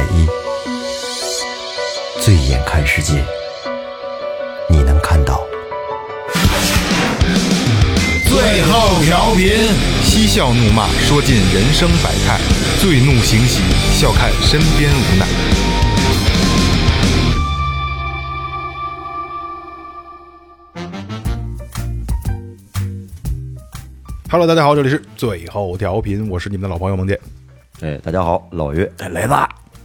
虚伪的外衣，醉眼看世界，你能看到。最后调频，嬉笑怒骂，说尽人生百态；醉怒行喜，笑看身边无奈。Hello，大家好，这里是最后调频，我是你们的老朋友孟健。哎，大家好，老岳，哎，雷子，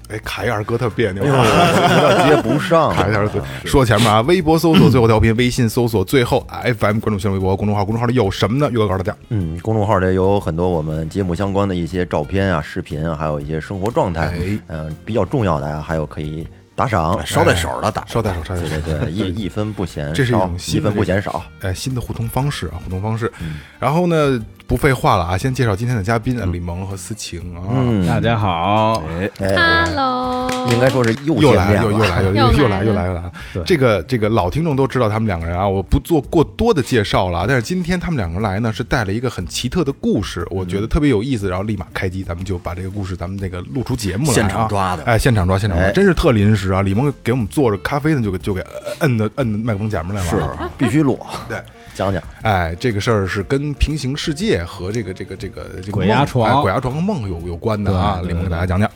哎，凯尔哥特别扭，接不上。卡一二哥说前面啊，微博搜索最后调频，微信搜索最后 FM，关注新浪微博公众号，公众号里有什么呢？岳哥告诉大家，嗯，公众号里有很多我们节目相关的一些照片啊、视频啊，还有一些生活状态。哎。嗯、比较重要的啊，还有可以打赏，捎带手的打。捎带手捎带手。对对对，一 一分不嫌少，这是一种一新的分不嫌少。哎，新的互动方式啊，互动方式。然后呢，不废话了啊，先介绍今天的嘉宾啊，李萌和思晴啊，嗯，大家好，哎，Hello，应该说是又又来了，又又来又又又来来又来又来了。这个这个老听众都知道他们两个人啊，我不做过多的介绍了。但是今天他们两个人来呢，是带了一个很奇特的故事，我觉得特别有意思。然后立马开机，咱们就把这个故事咱们那个录出节目来啊，现场抓的。哎，现场抓，现场抓，哎。真是特临时啊！李萌给我们做着咖啡呢，就给就给摁的摁的麦克风前面来了。是必须录。对，讲讲，哎，这个事儿是跟平行世界和这个这个这个这个鬼压床哎鬼压床和梦有有关的啊。李萌给大家讲讲。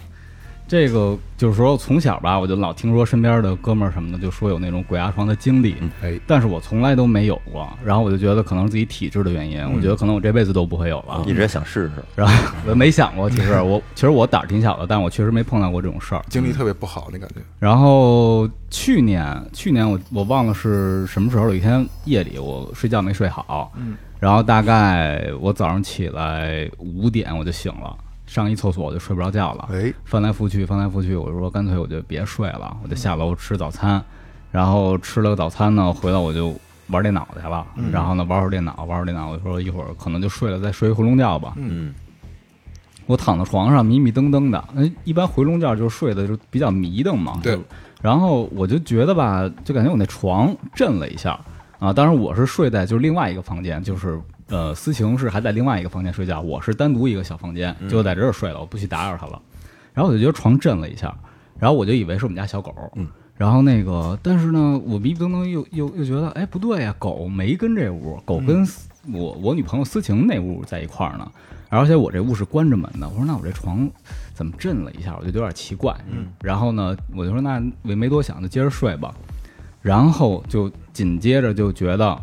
这个就是说从小吧，我就老听说身边的哥们儿什么的，就说有那种鬼压床的经历，哎，但是我从来都没有过。然后我就觉得可能是自己体质的原因，我觉得可能我这辈子都不会有了。一直也想试试。然后我 没想过，其实我其实我胆儿挺小的，但我确实没碰到过这种事儿。经历特别不好，那感觉。然后去年，去年我我忘了是什么时候，有一天夜里我睡觉没睡好，嗯，然后大概我早上起来五点我就醒了，上一厕所我就睡不着觉了，哎，翻来覆去，翻来覆去，我说干脆我就别睡了，我就下楼吃早餐，然后吃了个早餐呢，回来我就玩电脑去了，然后呢玩会儿电脑，玩会儿电脑，我说一会儿可能就睡了，再睡一回笼觉吧，嗯，我躺在床上迷迷瞪瞪的，哎，一般回笼觉就是睡的就比较迷瞪嘛。对。然后我就觉得吧，就感觉我那床震了一下。啊。当然我是睡在就是另外一个房间，就是呃思晴是还在另外一个房间睡觉，我是单独一个小房间，就在这儿睡了，我不去打扰他了。然后我就觉得床震了一下，然后我就以为是我们家小狗，嗯。然后那个，但是呢，我迷迷瞪瞪又又又觉得，哎，不对呀、狗没跟这屋，狗跟思我我女朋友思晴那屋在一块儿呢。而且我这屋是关着门的，我说那我这床怎么震了一下，我就有点奇怪。嗯，然后呢，我就说那我也没多想，就接着睡吧。然后就紧接着就觉得，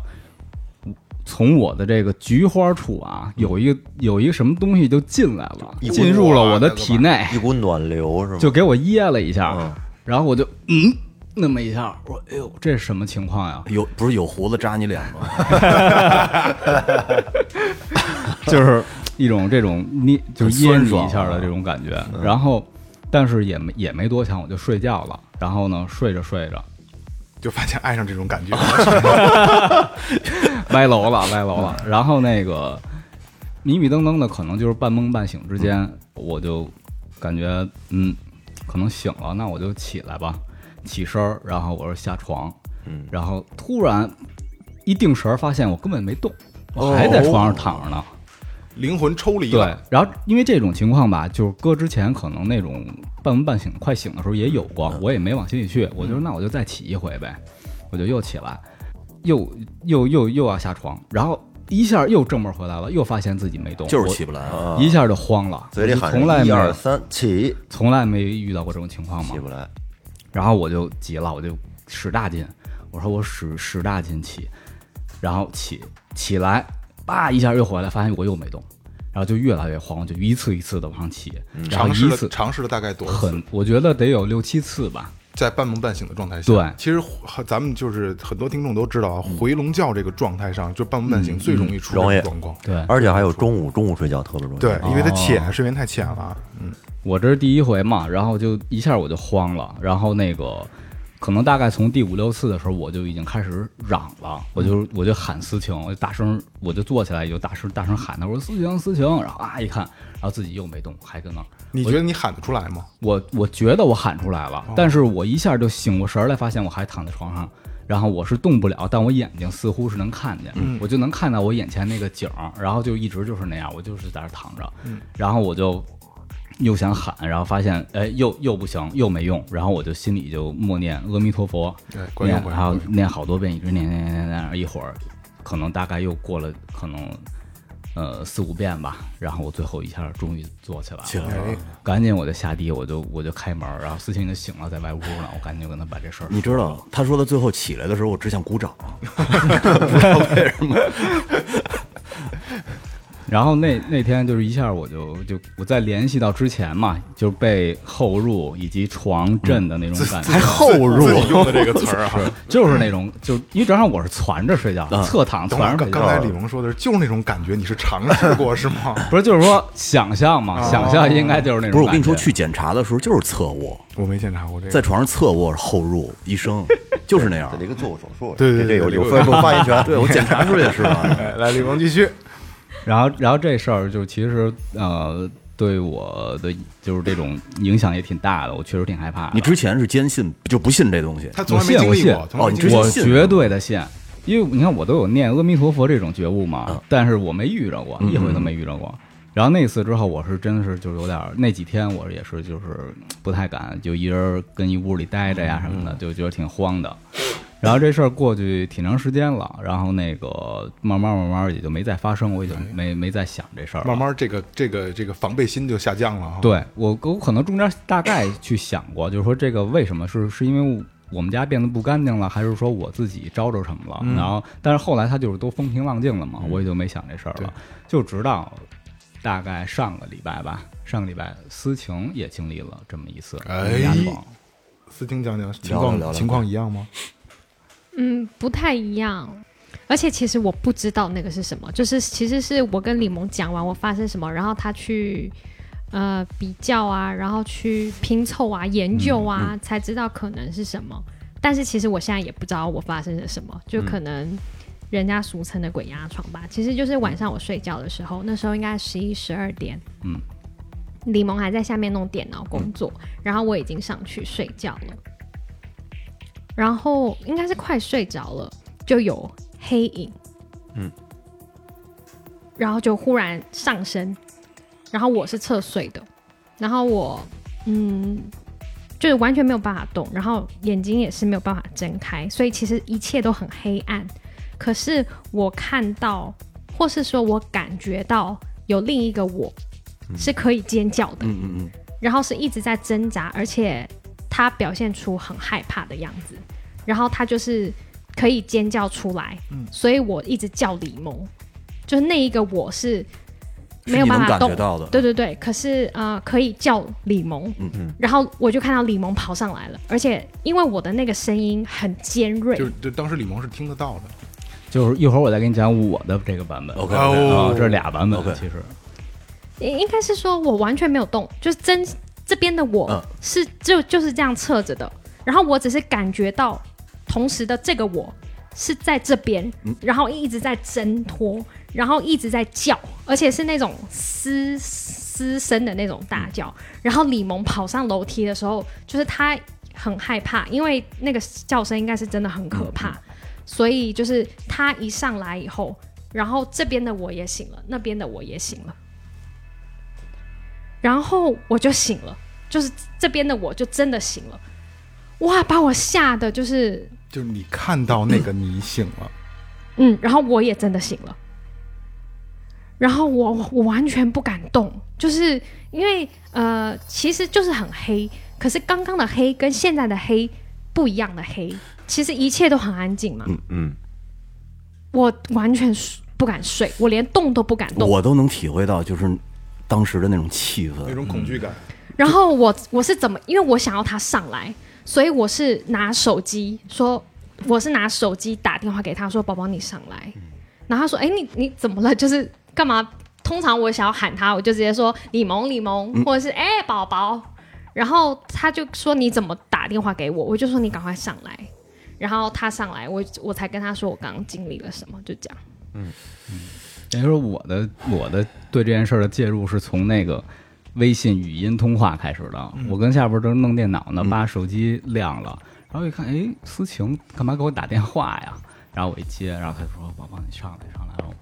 从我的这个菊花处啊，有一个有一个什么东西就进来了，进入了我的体内，一股暖流是吗？就给我噎了一下。嗯然后我就嗯那么一下，我说哎呦，这是什么情况呀？有不是有胡子扎你脸吗？就是一种这种捏，就是噎你一下的这种感觉。然后，但是也没也没多想，我就睡觉了。然后呢，睡着睡着，就发现爱上这种感觉。歪楼了，歪楼了。然后那个迷迷瞪瞪的，可能就是半梦半醒之间，我就感觉嗯，可能醒了，那我就起来吧。起身儿，然后我说下床，嗯，然后突然一定神儿，发现我根本没动，我还在床上躺着呢。灵魂抽离对，，然后因为这种情况吧，就是搁之前可能那种半梦半醒、快醒的时候也有过，我也没往心里去。我就说那我就再起一回呗，我就又起来，又又又又要下床，然后一下又正门回来了，又发现自己没动，就是起不来。啊，一下就慌了，嘴里喊从来没着一二三起，从来没遇到过这种情况嘛起。不来。然后我就急了，我就使大劲，我说我使使大劲起，然后起起来，叭一下又回来，发现我又没动，然后就越来越慌，就一次一次的往上起，然后尝试一次了尝试了大概多？很，我觉得得有六七次吧。在半梦半醒的状态下，对其实和咱们就是很多听众都知道啊，回笼觉这个状态上，就半梦半醒最容易出状况。对而且还有中午，中午睡觉特别容易。对，因为它哦浅，睡眠太浅了。嗯，我这是第一回嘛，然后就一下我就慌了，然后那个可能大概从第五六次的时候，我就已经开始嚷了，我就我就喊思晴，我就大声，我就坐起来，就大声大声喊他，我说思晴思晴，然后啊一看，然后自己又没动，还搁那儿。你觉得你喊得出来吗？我我觉得我喊出来了，但是我一下就醒过神儿来，发现我还躺在床上，然后我是动不了，但我眼睛似乎是能看见，我就能看到我眼前那个景儿，然后就一直就是那样，我就是在那儿躺着，然后我就又想喊，然后发现哎又又不行，又没用，然后我就心里就默念阿弥陀佛，念然后。念好多遍，一直念念念念念，一会儿可能大概又过了可能呃四五遍吧，然后我最后一下终于坐起来了，起来赶紧我就下地，我就我就开门，然后思晴就醒了，在外屋呢，我赶紧就跟他把这事儿你知道，他说他最后起来的时候，我只想鼓掌，不知道为什么。然后那那天就是一下我就就我再联系到之前嘛，就被后入以及床震的那种感觉，还后入用的这个词儿啊。就是那种就因为正好我是攒着睡觉，啊侧躺攒着睡觉刚刚才李萌说的是，就是那种感觉，你是尝试过是吗？不是 就是说想象嘛，哦想象应该就是那种不是我跟你说，去检查的时候就是侧卧，我没检查过这个。在床上侧卧后入，医 生就是那样这。一个做过手术，对对对这有有有发言权。对我检查时候也是嘛。哎来，李萌继续。然后，然后这事儿就其实呃，对我的就是这种影响也挺大的，我确实挺害怕的。你之前是坚信就不信这东西，他从来没我信我绝对的信，因为你看我都有念阿弥陀佛这种觉悟嘛，嗯但是我没遇着过，嗯一回都没遇着过。然后那次之后，我是真的是就是有点那几天我也是就是不太敢，就一人跟一屋里待着呀什么的，嗯就觉得挺慌的。然后这事儿过去挺长时间了，然后那个慢慢慢慢也就没再发生，我也就没没再想这事儿了。慢慢这个这个这个防备心就下降了啊。对我，我可能中间大概去想过，就是说这个为什么是是因为我们家变得不干净了，还是说我自己招着什么了？嗯然后，但是后来他就是都风平浪静了嘛，我也就没想这事儿对了。就直到大概上个礼拜吧，上个礼拜思晴也经历了这么一次哎。思晴讲讲情况情况一样吗？嗯，不太一样。而且其实我不知道那个是什么，就是其实是我跟李萌讲完我发生什么，然后他去呃比较啊，然后去拼凑啊、研究啊，才知道可能是什么。但是其实我现在也不知道我发生了什么，就可能人家俗称的鬼压床吧。其实就是晚上我睡觉的时候，那时候应该十一十二点，嗯，李萌还在下面弄电脑工作，然后我已经上去睡觉了。然后应该是快睡着了，就有黑影，嗯，然后就忽然上升，然后我是侧睡的，然后我嗯，就是完全没有办法动，然后眼睛也是没有办法睁开，所以其实一切都很黑暗。可是我看到，或是说我感觉到有另一个我是可以尖叫的，嗯嗯嗯，然后是一直在挣扎，而且他表现出很害怕的样子，然后他就是可以尖叫出来，嗯所以我一直叫李萌，就是那一个我是没有办法感觉，到的。对对对，可是呃可以叫李萌，嗯嗯然后我就看到李萌跑上来了，而且因为我的那个声音很尖锐，就就当时李萌是听得到的。就是一会儿我再给你讲我的这个版本。OK 啊，OK，这是俩版本 OK 其实。应应该是说我完全没有动，就是真这边的我嗯是就就是这样侧着的，然后我只是感觉到同时的这个我是在这边，嗯然后一直在挣脱，然后一直在叫，而且是那种嘶嘶声的那种大叫。然后李萌跑上楼梯的时候，就是他很害怕，因为那个叫声应该是真的很可怕，所以就是他一上来以后，然后这边的我也醒了，那边的我也醒了。然后我就醒了，就是这边的我就真的醒了，哇，把我吓得就是，就是你看到那个你醒了，嗯，然后我也真的醒了，然后我我完全不敢动，就是因为呃，其实就是很黑，可是刚刚的黑跟现在的黑不一样的黑，其实一切都很安静嘛，嗯嗯，我完全不敢睡，我连动都不敢动，我都能体会到，就是当时的那种气氛，那种恐惧感。然后我我是怎么？因为我想要他上来，所以我是拿手机说，我是拿手机打电话给他说：“宝宝，你上来。”然后他说：“哎，你你怎么了？就是干嘛？通常我想要喊他，我就直接说李萌李萌，或者是哎宝宝。”然后他就说你怎么打电话给我？我就说你赶快上来。然后他上来，我我才跟他说我刚刚经历了什么，就这样。等于说我的我的对这件事儿的介入是从那个微信语音通话开始的。我跟下边正弄电脑呢，把手机亮了，然后一看，哎，思晴干嘛给我打电话呀？然后我一接，然后他就说：“宝宝，你上来，上来。”然后，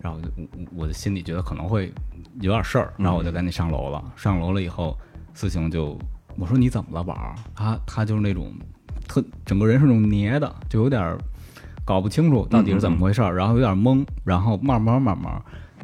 然后我就我我的心里觉得可能会有点事儿，然后我就赶紧上楼了。上楼了以后，思晴就我说你怎么了，宝儿？他他就是那种特整个人是那种捏的，就有点儿搞不清楚到底是怎么回事儿，然后有点懵，然后慢慢慢慢，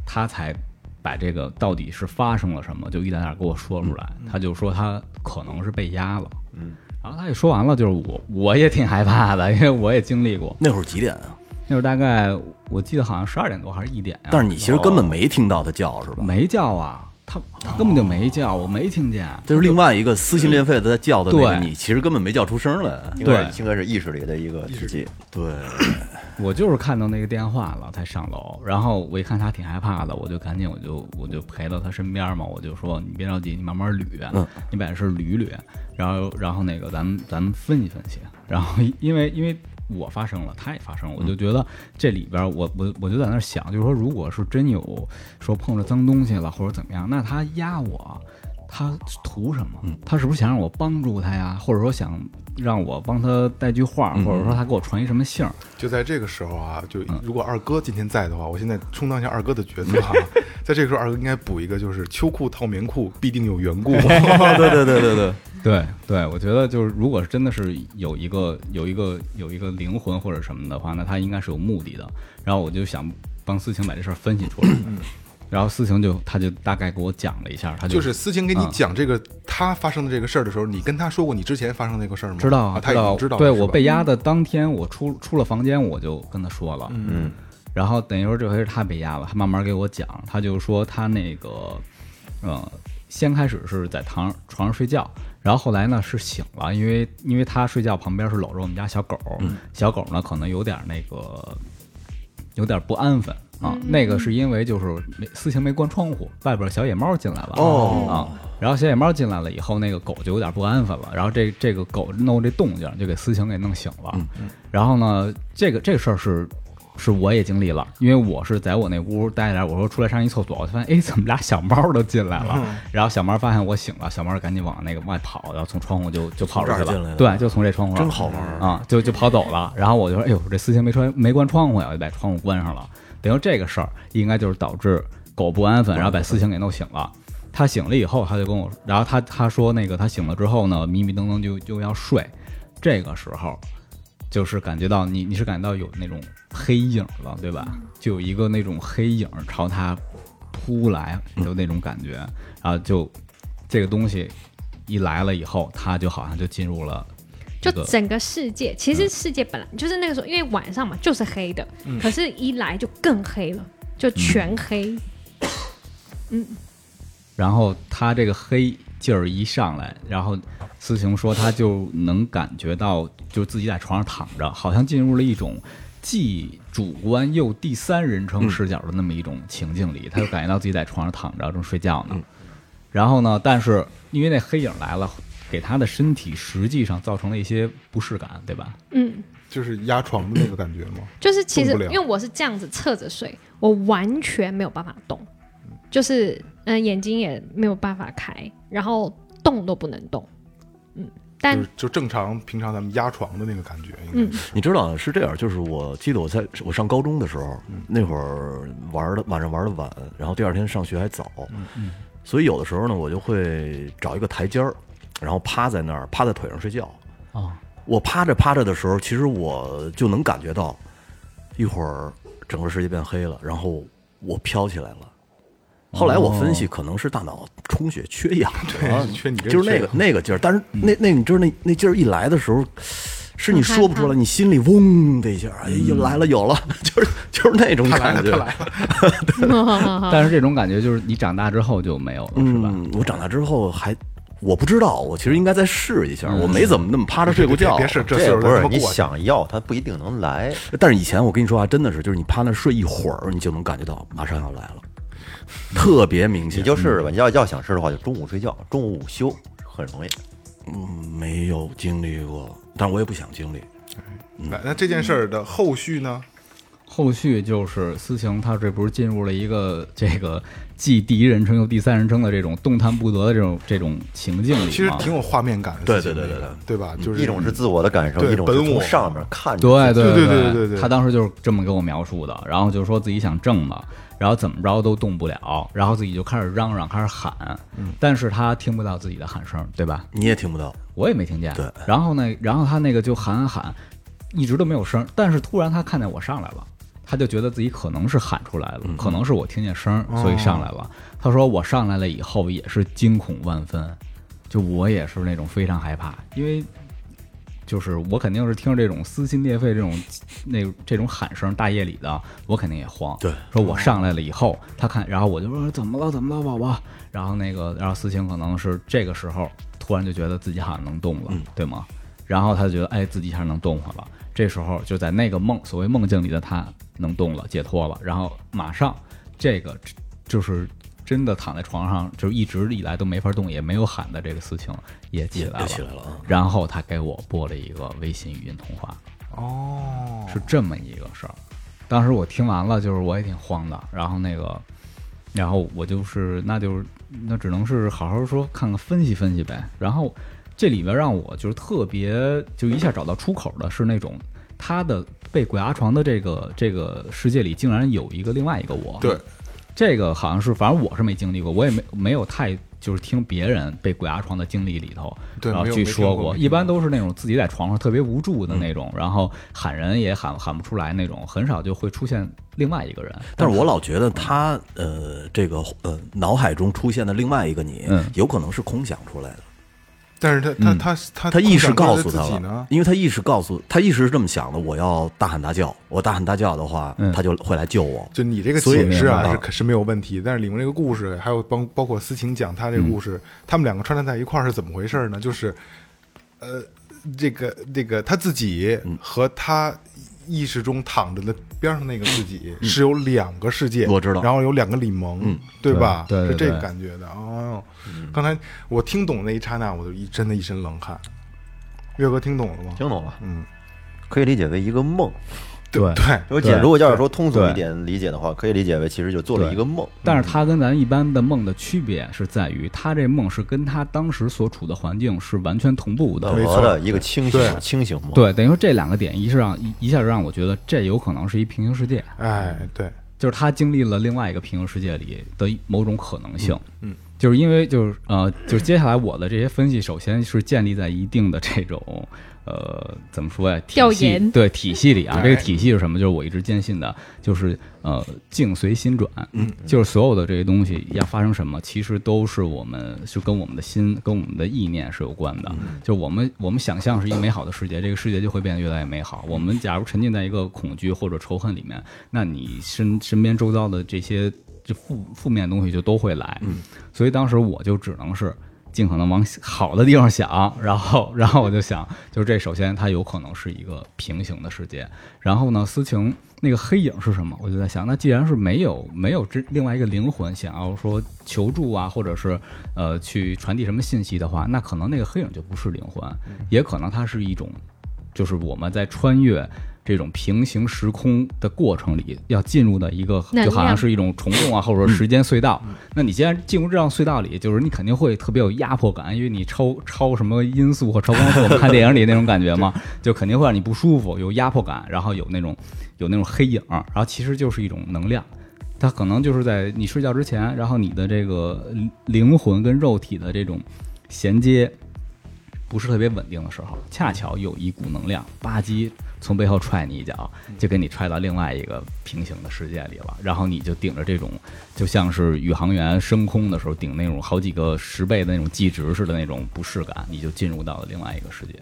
他才把这个到底是发生了什么，就一点点给我说出来。他就说他可能是被压了，嗯，然后他也说完了，就是我我也挺害怕的，因为我也经历过。那会儿几点啊？那会儿大概我记得好像十二点多还是一点呀、但是你其实根本没听到他叫是吧？没叫啊，他他根本就没叫，我没听见。就是另外一个撕心裂肺的在叫的那个，对你其实根本没叫出声来。对应该是意识里的一个自己。对，我就是看到那个电话了才上楼，然后我一看他挺害怕的，我就赶紧我就我就陪到他身边嘛，我就说你别着急，你慢慢捋，嗯你把这事儿捋捋，然后然后那个咱们咱们分析分析，然后因为因为我发生了，他也发生了，我就觉得这里边我我我就在那儿想，就是说如果是真有说碰着脏东西了或者怎么样，那他压我。他图什么？他是不是想让我帮助他呀？或者说想让我帮他带句话，或者说他给我传一什么信儿？就在这个时候啊，就如果二哥今天在的话，我现在充当一下二哥的角色啊。在这个时候，二哥应该补一个，就是秋裤套棉裤必定有缘故。对对对对对，对 对，我觉得就是，如果是真的是有一个有一个有一个灵魂或者什么的话，那他应该是有目的的。然后我就想帮思晴把这事儿分析出来，然后思晴就他就大概给我讲了一下，他就就是思晴给你嗯讲这个他发生的这个事儿的时候，你跟他说过你之前发生那个事儿吗？知道啊，他已经知道了。对我被压的当天，我出出了房间，我就跟他说了，嗯，然后等于说这回是他被压了，他慢慢给我讲，他就说他那个，呃，先开始是在床床上睡觉，然后后来呢是醒了，因为因为他睡觉旁边是搂着我们家小狗，小狗呢可能有点那个有点不安分啊，那个是因为就是没思晴没关窗户，外边小野猫进来了哦啊，然后小野猫进来了以后，那个狗就有点不安分了，然后这这个狗弄这动静就给思晴给弄醒了，然后呢，这个这个事儿是。是我也经历了，因为我是在我那屋待着，我说出来上一厕所，我发现哎，怎么俩小猫都进来了？然后小猫发现我醒了，小猫赶紧往那个外跑，然后从窗户就就跑出去了这儿进来的对，就从这窗户真好玩儿啊，就就跑走了。然后我就说，哎呦，这思晴没穿没关窗户呀，我就把窗户关上了。等于这个事儿应该就是导致狗不安分，然后把思晴给弄醒了。他醒了以后，他就跟我，然后他他说那个他醒了之后呢，迷迷瞪瞪就就要睡，这个时候就是感觉到你你是感觉到有那种黑影了，对吧？就有一个那种黑影朝他扑来，有那种感觉，然后就这个东西一来了以后，他就好像就进入了这个就整个世界，其实世界本来就是那个时候，因为晚上嘛就是黑的，可是一来就更黑了，就全黑。嗯。然后他这个黑劲儿一上来，然后思晴说他就能感觉到，就自己在床上躺着，好像进入了一种既主观又第三人称视角的那么一种情境里，他就感觉到自己在床上躺着正睡觉呢。然后呢，但是因为那黑影来了，给他的身体实际上造成了一些不适感，对吧？嗯，就是压床的那个感觉吗？就是其实因为我是这样子侧着睡，我完全没有办法动，就是嗯、呃眼睛也没有办法开，然后动都不能动。嗯，但就是就正常平常咱们压床的那个感觉，应嗯该是。你知道是这样，就是我记得我在我上高中的时候，那会儿玩的晚上玩的晚，然后第二天上学还早，所以有的时候呢，我就会找一个台阶儿，然后趴在那儿，趴在腿上睡觉。哦，我趴着趴着的时候，其实我就能感觉到，一会儿整个世界变黑了，然后我飘起来了。后来我分析，可能是大脑充血缺氧，啊缺你这就是那个那个劲儿。但是那那你知道那那劲儿一来的时候，是你说不出来，你心里嗡的一下，哎，又来了，有了，就是就是那种感觉。来了。但是这种感觉就是你长大之后就没有了，是吧？嗯，我长大之后还我不知道，我其实应该再试一下，我没怎么那么趴着睡过觉。别试这不是你想要，它不一定能来。但是以前我跟你说啊，真的是，就是你趴那睡一会儿，你就能感觉到马上要来了，特别明显。你就试试吧，你要要想试的话，就中午睡觉，中午午休，很容易。嗯，没有经历过，但我也不想经历。来，那这件事儿的后续呢？后续就是思晴，她这不是进入了一个这个既第一人称又第三人称的这种动弹不得的这种这种情境里吗？其实挺有画面感的对对，对对对。对吧？就是一种是自我的感受，一种是从上面看着对对对对对对他当时就是这么给我描述的，然后就说自己想挣嘛，然后怎么着都动不了，然后自己就开始嚷嚷，开始喊，嗯。但是他听不到自己的喊声，对吧？你也听不到，我也没听见。对，然后呢，然后他那个就喊喊喊，一直都没有声儿，但是突然他看见我上来了，他就觉得自己可能是喊出来了，嗯可能是我听见声儿，所以上来了。他说我上来了以后也是惊恐万分，就我也是那种非常害怕，因为。就是我肯定是听着这种撕心裂肺这种那这种喊声，大夜里的，我肯定也慌。对，说我上来了以后，他看，然后我就说怎么了，怎么了，宝宝？然后那个，然后思晴可能是这个时候突然就觉得自己好像能动了，嗯对吗？然后他就觉得，哎，自己一下能动会了。这时候就在那个梦，所谓梦境里的他能动了，解脱了。然后马上这个就是真的躺在床上，就是一直以来都没法动，也没有喊的这个事情也起来了。起来了啊。然后他给我拨了一个微信语音通话，哦，是这么一个事儿。当时我听完了，就是我也挺慌的，然后那个，然后我就是，那就是，那只能是好好说，看看分析分析呗。然后这里边让我就是特别就一下找到出口的是那种他的被鬼压床的这个这个世界里，竟然有一个另外一个我。对，这个好像是，反正我是没经历过，我也没没有太就是听别人被鬼压床的经历里头，然后对没有没听据说过，一般都是那种自己在床上特别无助的嗯那种，然后喊人也喊喊不出来那种，很少就会出现另外一个人。但是我老觉得他呃，这个呃，脑海中出现的另外一个你嗯，有可能是空想出来的。但是他他嗯他他他意识告诉自他了因为他意识告诉他意识是这么想的：我要大喊大叫，我大喊大叫的话，嗯他就会来救我。就你这个解释啊是可是没有问题，但是里面这个故事，还有包包括思晴讲他这个故事，他们两个穿插在一块儿是怎么回事呢？就是，呃，这个这个他自己和他意识中躺着的边上那个自己是有两个世界，我知道然后有两个李萌，嗯对吧？对对对是这个感觉的。哦，刚才我听懂那一刹那，我就一真的一身冷汗。岳哥听懂了吗？听懂了，嗯，可以理解为一个梦。对对，我解，如果要是说通俗一点理解的话，可以理解为其实就做了一个梦。但是他跟咱一般的梦的区别是在于，他这梦是跟他当时所处的环境是完全同步的。没错的一个清醒对清醒梦。对，等于说这两个点一是让一一下就让我觉得这有可能是一平行世界，哎，对，就是他经历了另外一个平行世界里的某种可能性。嗯嗯就是因为就是呃，就是接下来我的这些分析，首先是建立在一定的这种呃怎么说呀？体系调研对体系里啊，哎这个体系是什么？就是我一直坚信的，就是呃境随心转，嗯，就是所有的这些东西要发生什么，其实都是我们是跟我们的心、跟我们的意念是有关的。就我们我们想象是一个美好的世界，这个世界就会变得越来越美好。我们假如沉浸在一个恐惧或者仇恨里面，那你身身边周遭的这些这负负面的东西就都会来。嗯，所以当时我就只能是尽可能往好的地方想，然后然后我就想，就是这首先它有可能是一个平行的世界，然后呢，思晴那个黑影是什么？我就在想，那既然是没有没有这另外一个灵魂想要说求助啊，或者是呃去传递什么信息的话，那可能那个黑影就不是灵魂，也可能它是一种，就是我们在穿越。这种平行时空的过程里，要进入的一个就好像是一种虫洞啊，或者说时间隧道。那你既然进入这样隧道里，就是你肯定会特别有压迫感，因为你超超什么音速或超光速，我们看电影里那种感觉嘛，就肯定会让你不舒服，有压迫感，然后有那种有那种黑影，然后其实就是一种能量。它可能就是在你睡觉之前，然后你的这个灵魂跟肉体的这种衔接不是特别稳定的时候，恰巧有一股能量吧唧从背后踹你一脚，就给你踹到另外一个平行的世界里了。然后你就顶着这种，就像是宇航员升空的时候顶那种好几个十倍的那种 G 值似的那种不适感，你就进入到了另外一个世界。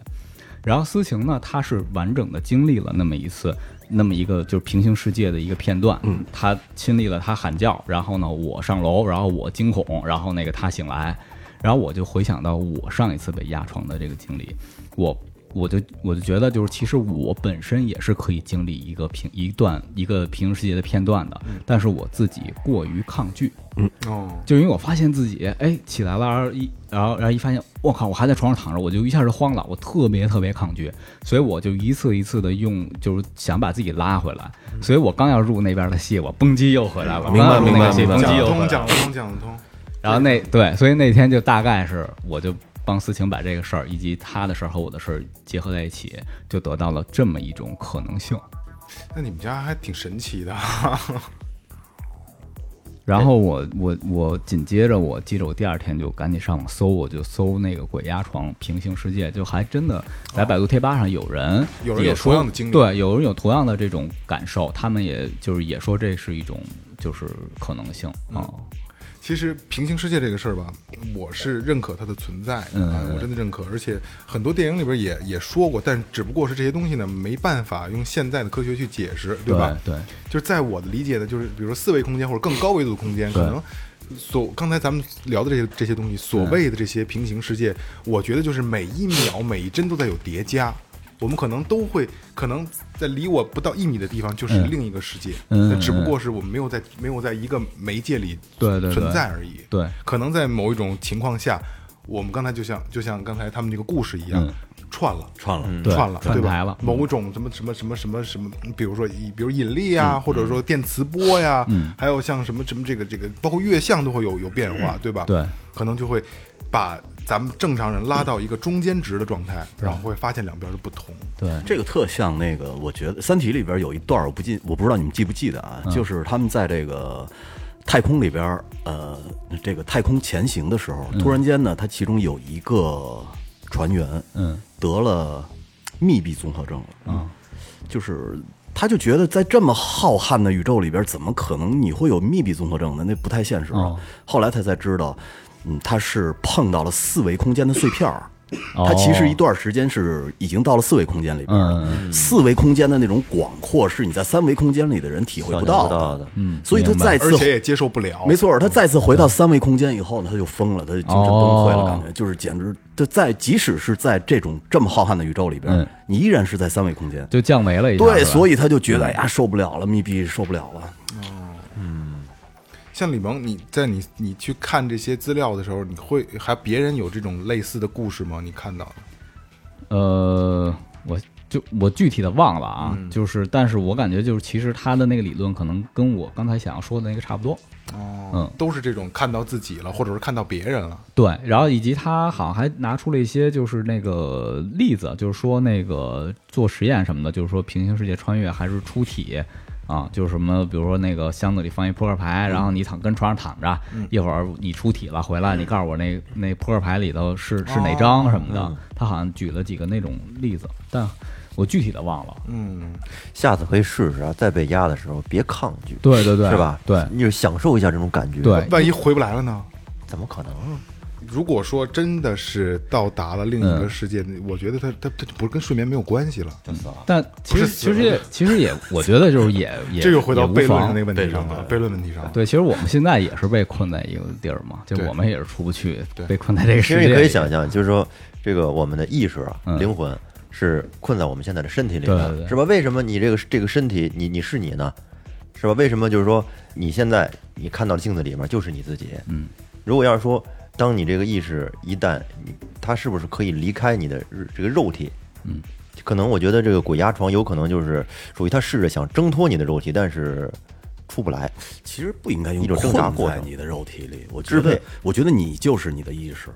然后思晴呢，他是完整的经历了那么一次，那么一个就是平行世界的一个片段。嗯，她亲历了他喊叫，然后呢，我上楼，然后我惊恐，然后那个他醒来，然后我就回想到我上一次被压床的这个经历，我我就我就觉得，就是其实我本身也是可以经历一个平一段一个平行世界的片段的，但是我自己过于抗拒，嗯哦，就因为我发现自己哎起来了，然后一然后然后一发现我靠，我还在床上躺着，我就一下就慌了，我特别特别抗拒，所以我就一次一次的用，就是想把自己拉回来。所以我刚要入那边的戏，我蹦极又回来了，明白刚要入那个戏，明白蹦讲得通，叽又回来了讲得通，讲得通。然后那对，所以那天就大概是我就帮思晴把这个事儿以及他的事儿和我的事儿结合在一起，就得到了这么一种可能性。那你们家还挺神奇的，然后我我我紧接着，我记着我第二天就赶紧上网搜，我就搜那个鬼压床平行世界，就还真的在百度贴吧上有人有人有也说同样的经历对，有人有同样的这种感受，他们也就是也说这是一种就是可能性啊。其实平行世界这个事儿吧，我是认可它的存在，嗯啊我真的认可。而且很多电影里边也也说过，但只不过是这些东西呢，没办法用现在的科学去解释，对吧？对，就是在我的理解呢，就是比如说四维空间或者更高维度的空间，可能所刚才咱们聊的这些这些东西，所谓的这些平行世界，我觉得就是每一秒每一帧都在有叠加。我们可能都会，可能在离我不到一米的地方就是嗯。另一个世界，嗯那只不过是我们没有在没有在一个媒介里对对对。存在而已。对。可能在某一种情况下，我们刚才就像就像刚才他们这个故事一样，嗯。串了。串了，串了，对吧？某种什么什么什么什么什么，比如说以比如引力啊，或者说电磁波呀，嗯。还有像什么什么这个这个，包括月相都会有有变化，对吧？对，可能就会把咱们正常人拉到一个中间值的状态，然后会发现两边的不同。对，这个特像那个，我觉得《三体》里边有一段，我不记，我不知道你们记不记得啊？就是他们在这个太空里边，呃，这个太空前行的时候，突然间呢，他其中有一个船员，嗯得了密闭综合症了啊，就是。他就觉得在这么浩瀚的宇宙里边，怎么可能你会有密闭综合症呢？那不太现实后来他才知道，嗯，他是碰到了四维空间的碎片儿。哦他其实一段时间是已经到了四维空间里边了，嗯四维空间的那种广阔是你在三维空间里的人体会不到的嗯，所以他再次而且也接受不了，没错，他再次回到三维空间以后呢，他就疯了，他就精神崩溃了，哦感觉就是简直，就在即使是在这种这么浩瀚的宇宙里边嗯，你依然是在三维空间。就降维了一下。对，所以他就觉得哎呀受不了了，密闭受不了了。像李萌，你在你你去看这些资料的时候，你会还别人有这种类似的故事吗？你看到的？呃，我就我具体的忘了啊，嗯就是，但是我感觉就是，其实他的那个理论可能跟我刚才想要说的那个差不多。哦，嗯都是这种看到自己了，或者是看到别人了。对，然后以及他好像还拿出了一些就是那个例子，就是说那个做实验什么的，就是说平行世界穿越还是出体啊，就是什么，比如说那个箱子里放一扑克牌，然后你躺跟床上躺着，一会儿你出体了回来，你告诉我那那扑克牌里头是是哪张什么的，他好像举了几个那种例子，但我具体的忘了。嗯，下次可以试试啊，在被压的时候别抗拒，对对对，是吧？对你就享受一下这种感觉。对，万一回不来了呢？怎么可能啊？如果说真的是到达了另一个嗯世界，我觉得他他他不是跟睡眠没有关系了。但其实其实也其实也，我觉得就是也也这又回到悖论上那个问题上了，悖论问题上了。对，其实我们现在也是被困在一个地儿嘛，就我们也是出不去对，被困在这个世界里。你可以想象，就是说这个我们的意识啊、嗯灵魂是困在我们现在的身体里的，对对对是吧？为什么你这个这个身体，你你是你呢？是吧？为什么就是说你现在你看到的镜子里面就是你自己？嗯，如果要是说，当你这个意识一旦它是不是可以离开你的这个肉体？嗯，可能我觉得这个鬼压床有可能就是属于他试着想挣脱你的肉体，但是出不来。其实不应该用一种挣扎过程在你的肉体里，我支配，我觉得你就是你的意识，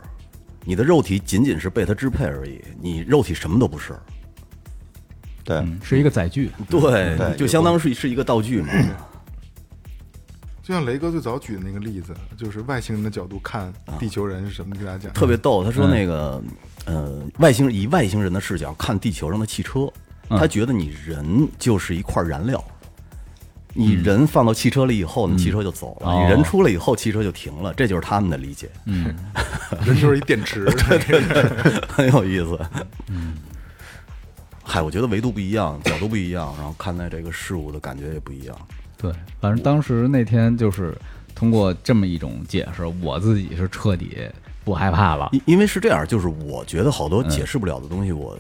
你的肉体仅仅是被它支配而已，你肉体什么都不是。对，嗯，是一个载具。对对就相当是是一个道具嘛。就像雷哥最早举的那个例子，就是外星人的角度看地球人是什么？你给大家讲。特别逗。他说那个，呃，外星以外星人的视角看地球上的汽车，嗯他觉得你人就是一块燃料。你人放到汽车里以后呢，汽车就走了；哦你人出来以后，汽车就停了。这就是他们的理解，嗯，人就是一电池。对很有意思。嗯，嗨，我觉得维度不一样，角度不一样，然后看待这个事物的感觉也不一样。对，反正当时那天就是通过这么一种解释，我自己是彻底不害怕了。因因为是这样，就是我觉得好多解释不了的东西，我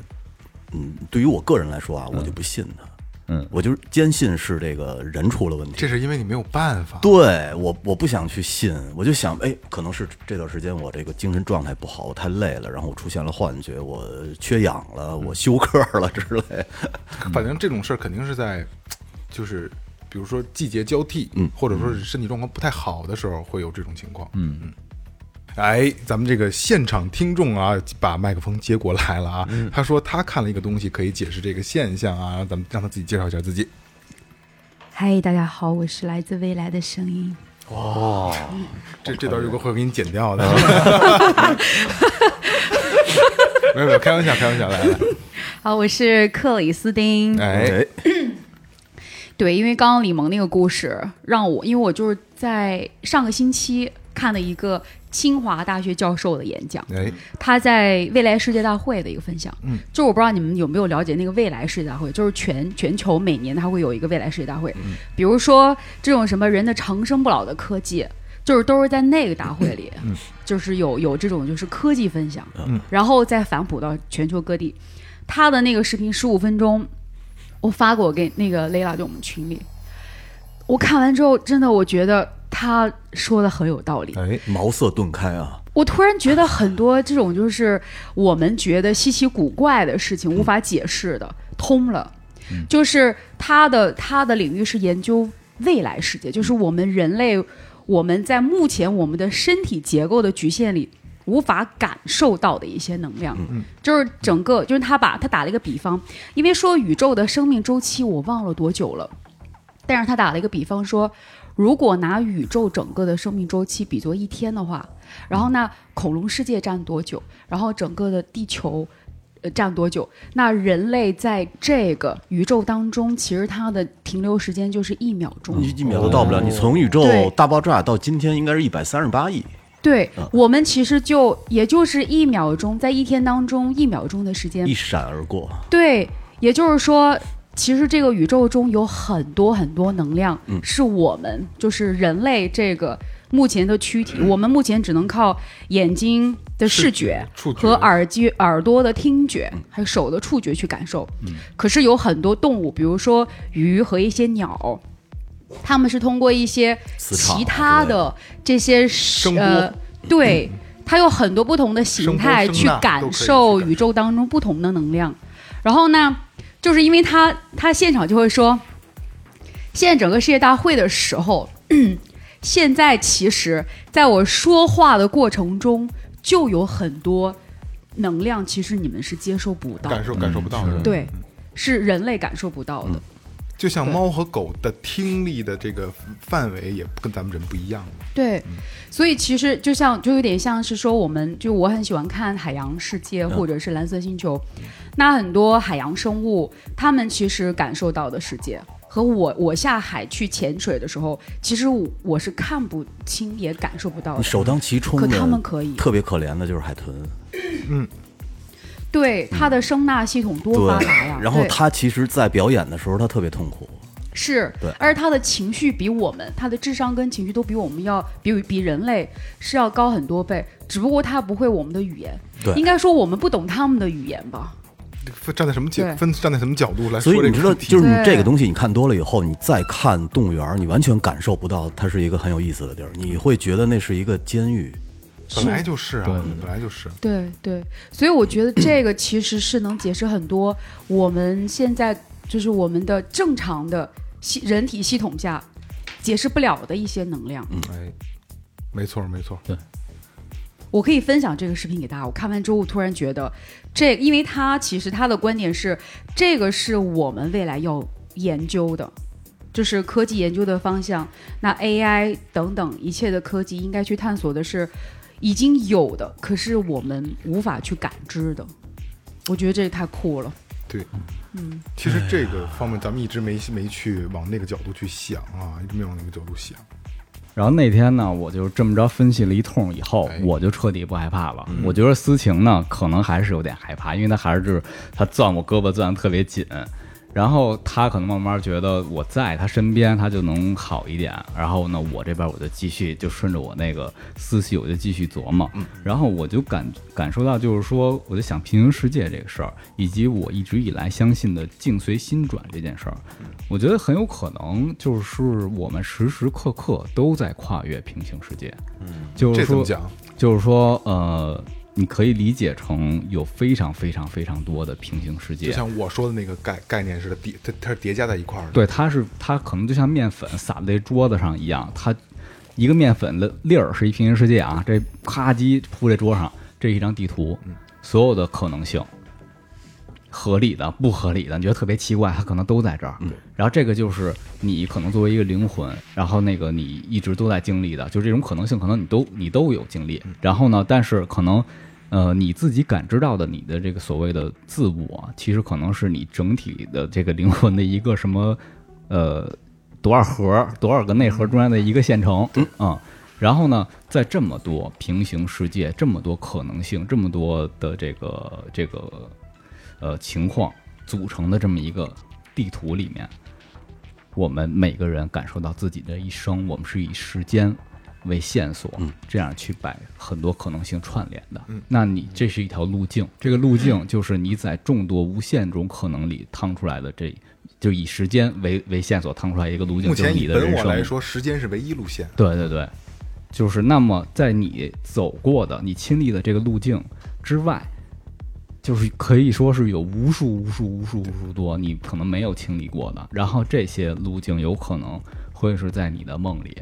嗯，对于我个人来说啊，我就不信他。嗯我就是坚信是这个人出了问题。这是因为你没有办法。对我，我不想去信，我就想，哎，可能是这段时间我这个精神状态不好，我太累了，然后我出现了幻觉，我缺氧了，我休克了之类。反正这种事儿肯定是在，就是比如说季节交替，嗯，或者说是身体状况不太好的时候会有这种情况，嗯嗯。哎，咱们这个现场听众啊，把麦克风接过来了啊。他说他看了一个东西，可以解释这个现象啊。咱们让他自己介绍一下自己。嗨，大家好，我是来自未来的声音。这这段如果会给你剪掉的。没有没有，开玩笑，开玩笑，来来，好，我是克里斯汀。哎，对，因为刚刚李萌那个故事让我，因为我就是在上个星期看了一个清华大学教授的演讲，哎，他在未来世界大会的一个分享。嗯，就我不知道你们有没有了解那个未来世界大会，就是全全球每年它会有一个未来世界大会，比如说这种什么人的长生不老的科技。就是都是在那个大会里，就是有有这种就是科技分享，然后再反哺到全球各地。他的那个视频十五分钟，我发过给那个雷拉，就我们群里。我看完之后，真的我觉得他说的很有道理。哎，茅塞顿开啊！我突然觉得很多这种就是我们觉得稀奇古怪的事情无法解释的通了，就是他的他的领域是研究未来世界，就是我们人类我们在目前我们的身体结构的局限里无法感受到的一些能量，就是整个就是他把他打了一个比方，因为说宇宙的生命周期我忘了多久了，但是他打了一个比方说，如果拿宇宙整个的生命周期比作一天的话，然后那恐龙世界占多久？然后整个的地球。呃，占多久？那人类在这个宇宙当中，其实它的停留时间就是一秒钟。一一秒都到不了。你从宇宙大爆炸到今天，应该是一百三十八亿。对我们其实就也就是一秒钟，在一天当中一秒钟的时间一，闪而过。对，也就是说，其实这个宇宙中有很多很多能量，嗯是我们就是人类这个目前的躯体，我们目前只能靠眼睛的视觉触觉和耳机、耳朵的听觉，还有手的触觉去感受。可是有很多动物，比如说鱼和一些鸟。它们是通过一些其他的。这些声波。呃，对，它有很多不同的形态去感受宇宙当中不同的能量。然后呢，就是因为他他现场就会说，现在整个世界大会的时候，现在其实在我说话的过程中，就有很多能量，其实你们是接收不到，感受感受不到的，对，是人类感受不到的。就像猫和狗的听力的这个范围也跟咱们人不一样嘛。对，所以其实就像就有点像是说，我们就我很喜欢看海洋世界或者是蓝色星球，那很多海洋生物，他们其实感受到的世界。和我我下海去潜水的时候，其实我我是看不清也感受不到的。首当其冲可，他们可以特别可怜的就是海豚。对它的声纳系统多发达呀！，然后对他其实，在表演的时候，他特别痛苦。是对，而他的情绪比我们，他的智商跟情绪都比我们要比比人类是要高很多倍，只不过他不会我们的语言，对应该说我们不懂他们的语言吧？分站在什么角对分站在什么角度来说所以你知道，就是你这个东西，你看多了以后，你再看动物园，你完全感受不到它是一个很有意思的地儿，你会觉得那是一个监狱。本来就是啊，本来就是。对对，所以我觉得这个其实是能解释很多我们现在就是我们的正常的系人体系统下解释不了的一些能量。哎，没错没错，对我可以分享这个视频给大家。我看完之后，我突然觉得，这因为他其实他的观点是，这个是我们未来要研究的，就是科技研究的方向。那 AI 等等一切的科技应该去探索的是已经有的，可是我们无法去感知的。我觉得这太酷了。对，嗯，其实这个方面咱们一直没没去往那个角度去想啊，一直没往那个角度想。然后那天呢，我就这么着分析了一通以后哎，我就彻底不害怕了。我觉得思晴呢，可能还是有点害怕，因为他还是他攥我胳膊攥得特别紧。然后他可能慢慢觉得我在他身边，他就能好一点。然后呢，我这边我就继续就顺着我那个思绪，我就继续琢磨。然后我就感感受到，就是说，我就想平行世界这个事儿，以及我一直以来相信的境随心转这件事儿，我觉得很有可能就是我们时时刻刻都在跨越平行世界。嗯，就是说？就是说，呃。你可以理解成有非常非常非常多的平行世界，就像我说的那个概概念似的，叠它它是叠加在一块儿的。对，它是它可能就像面粉撒在桌子上一样，它一个面粉的粒儿是一平行世界啊，这啪叽铺在桌上，这是一张地图，所有的可能性，合理的、不合理的，你觉得特别奇怪，它可能都在这儿。然后这个就是你可能作为一个灵魂，然后那个你一直都在经历的，就这种可能性，可能你都你都有经历。然后呢，但是可能。呃，你自己感知到的你的这个所谓的自我，其实可能是你整体的这个灵魂的一个什么，呃，多少核、多少个内核中间的一个线程，嗯，然后呢，在这么多平行世界、这么多可能性、这么多的这个这个呃情况组成的这么一个地图里面，我们每个人感受到自己的一生，我们是以时间。为线索，这样去把很多可能性串联的。那你这是一条路径，这个路径就是你在众多无限种可能里趟出来的，这就以时间为为线索趟出来一个路径。目前以本我来说，时间是唯一路线。对对对，就是那么在你走过的、你亲历的这个路径之外，就是可以说是有无数无数无数无数多你可能没有经历过的。然后这些路径有可能会是在你的梦里。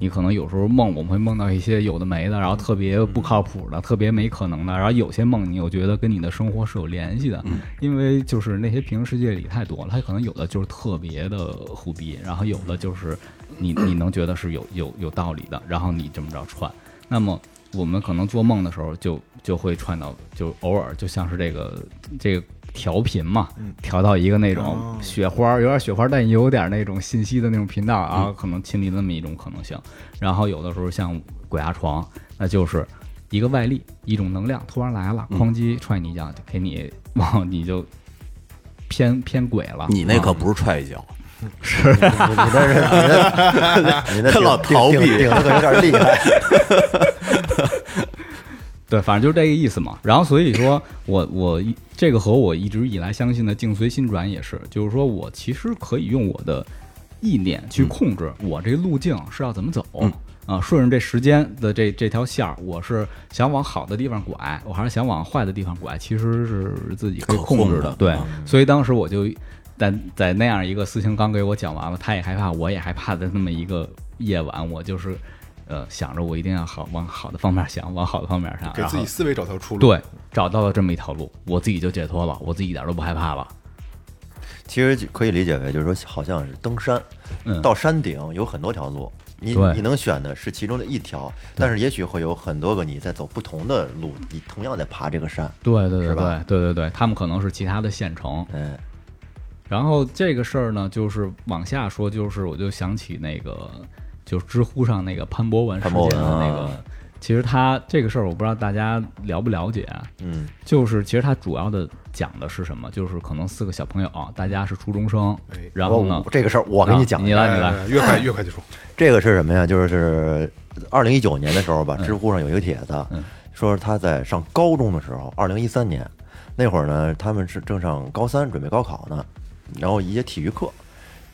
你可能有时候梦，我们会梦到一些有的没的，然后特别不靠谱的，特别没可能的。然后有些梦，你又觉得跟你的生活是有联系的，因为就是那些平行世界里太多了，它可能有的就是特别的虎逼，然后有的就是你 你能觉得是有有有道理的，然后你这么着串。那么我们可能做梦的时候，就就会串到，就偶尔就像是这个这个。调频嘛，调到一个那种雪花，有点雪花，但有点那种信息的那种频道啊，可能亲历那么一种可能性。然后有的时候像鬼压床，那就是一个外力，一种能量突然来了，哐叽踹你一脚，就给你往你就偏偏鬼了。你那可不是踹一脚，是。你那是你那他老逃避，顶的可有点厉害。对，反正就是这个意思嘛。然后所以说我我这个和我一直以来相信的境随心转也是，就是说我其实可以用我的意念去控制我这路径是要怎么走啊，顺着这时间的这这条线儿，我是想往好的地方拐，我还是想往坏的地方拐，其实是自己可以控制的。对，所以当时我就在在那样一个事情刚给我讲完了，他也害怕，我也害怕的那么一个夜晚，我就是。呃，想着我一定要好往好的方面想，往好的方面上，给自己思维找条出路。对，找到了这么一条路，我自己就解脱了，我自己一点都不害怕了。其实可以理解为，就是说，好像是登山，到山顶有很多条路，你你能选的是其中的一条，但是也许会有很多个你在走不同的路，你同样在爬这个山。对对对对对对对，他们可能是其他的县城。嗯。然后这个事儿呢，就是往下说，就是我就想起那个。就知乎上那个潘博文事件的那个，其实他这个事儿我不知道大家了不了解。嗯，就是其实他主要的讲的是什么？就是可能四个小朋友，大家是初中生，然后呢，这个事儿我给你讲，你来你来，越快越快就说。这个是什么呀？就是二零一九年的时候吧，知乎上有一个帖子，说他在上高中的时候，二零一三年那会儿呢，他们是正上高三，准备高考呢，然后一节体育课。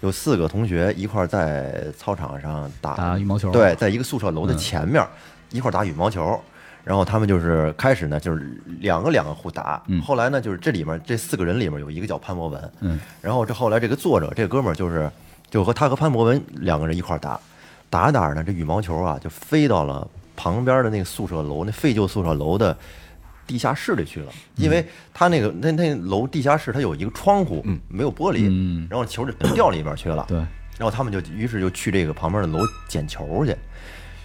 有四个同学一块儿在操场上打羽毛球，对，在一个宿舍楼的前面一块儿打羽毛球。然后他们就是开始呢，就是两个两个互打。后来呢，就是这里面这四个人里面有一个叫潘博文。嗯。然后这后来这个作者这哥们儿就是就和他和潘博文两个人一块儿打，打着打着呢，这羽毛球啊就飞到了旁边的那个宿舍楼，那废旧宿舍楼的。地下室里去了，因为他那个那那楼地下室，它有一个窗户，没有玻璃，然后球就掉里边去了。对，然后他们就于是就去这个旁边的楼捡球去。